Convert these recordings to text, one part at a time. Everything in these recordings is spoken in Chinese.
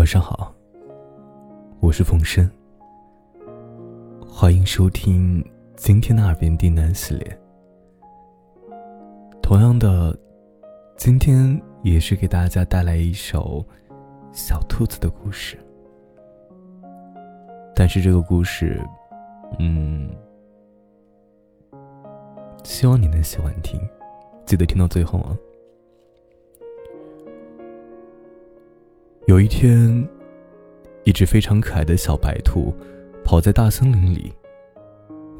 晚上好，我是冯生，欢迎收听今天的耳边低喃系列。同样的，今天也是给大家带来一首小兔子的故事，但是这个故事，嗯，希望你能喜欢听，记得听到最后啊。有一天，一只非常可爱的小白兔跑在大森林里，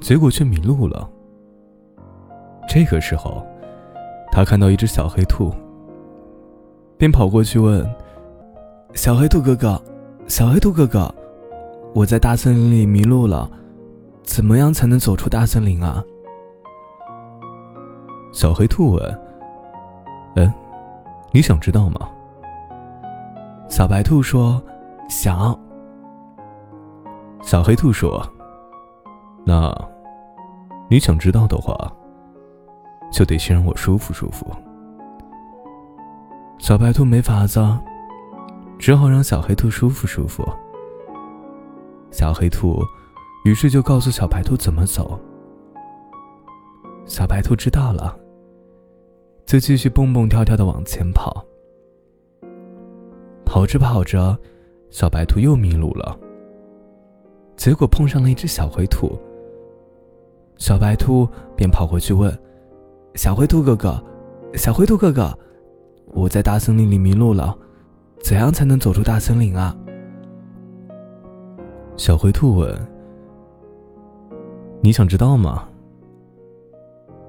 结果却迷路了。这个时候，他看到一只小黑兔，便跑过去问：“小黑兔哥哥，小黑兔哥哥，我在大森林里迷路了，怎么样才能走出大森林啊？”小黑兔问：“嗯，你想知道吗？”小白兔说：“想。”小黑兔说：“那，你想知道的话，就得先让我舒服舒服。”小白兔没法子，只好让小黑兔舒服舒服。小黑兔于是就告诉小白兔怎么走。小白兔知道了，就继续蹦蹦跳跳的往前跑。跑着跑着，小白兔又迷路了。结果碰上了一只小灰兔。小白兔便跑过去问：“小灰兔哥哥，小灰兔哥哥，我在大森林里迷路了，怎样才能走出大森林啊？”小灰兔问：“你想知道吗？”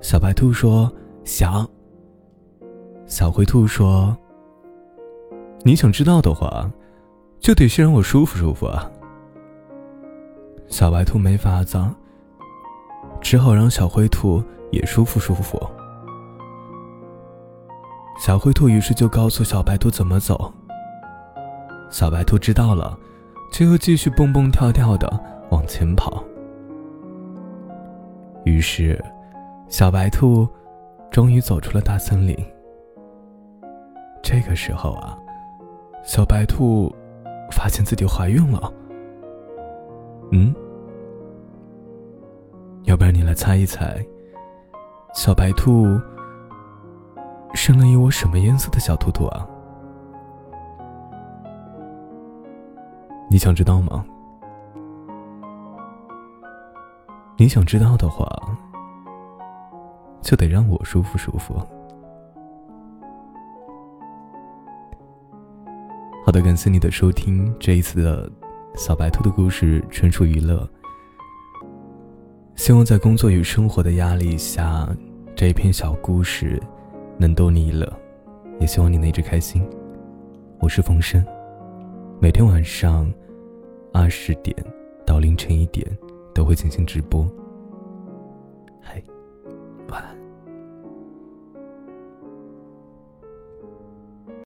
小白兔说：“想。”小灰兔说。你想知道的话，就得先让我舒服舒服啊！小白兔没法子，只好让小灰兔也舒服舒服。小灰兔于是就告诉小白兔怎么走。小白兔知道了，就又继续蹦蹦跳跳的往前跑。于是，小白兔终于走出了大森林。这个时候啊。小白兔发现自己怀孕了。嗯，要不然你来猜一猜，小白兔生了一窝什么颜色的小兔兔啊？你想知道吗？你想知道的话，就得让我舒服舒服。好的，感谢你的收听。这一次的小白兔的故事纯属娱乐。希望在工作与生活的压力下，这一篇小故事能逗你一乐，也希望你能一直开心。我是冯生，每天晚上二十点到凌晨一点都会进行直播。嗨，晚安。